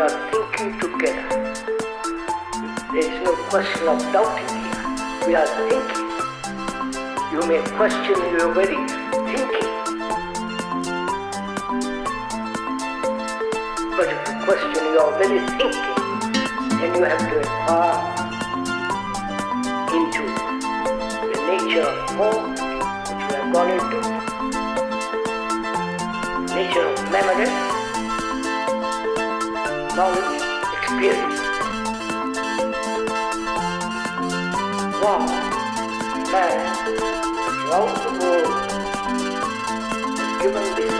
are thinking together. There is no question of doubting here. We are thinking. You may question your very thinking. But if you question your very thinking, then you have to inquire into the nature of form which we have gone into, nature of memory, knowledge, experience. God, man, throughout the world has given this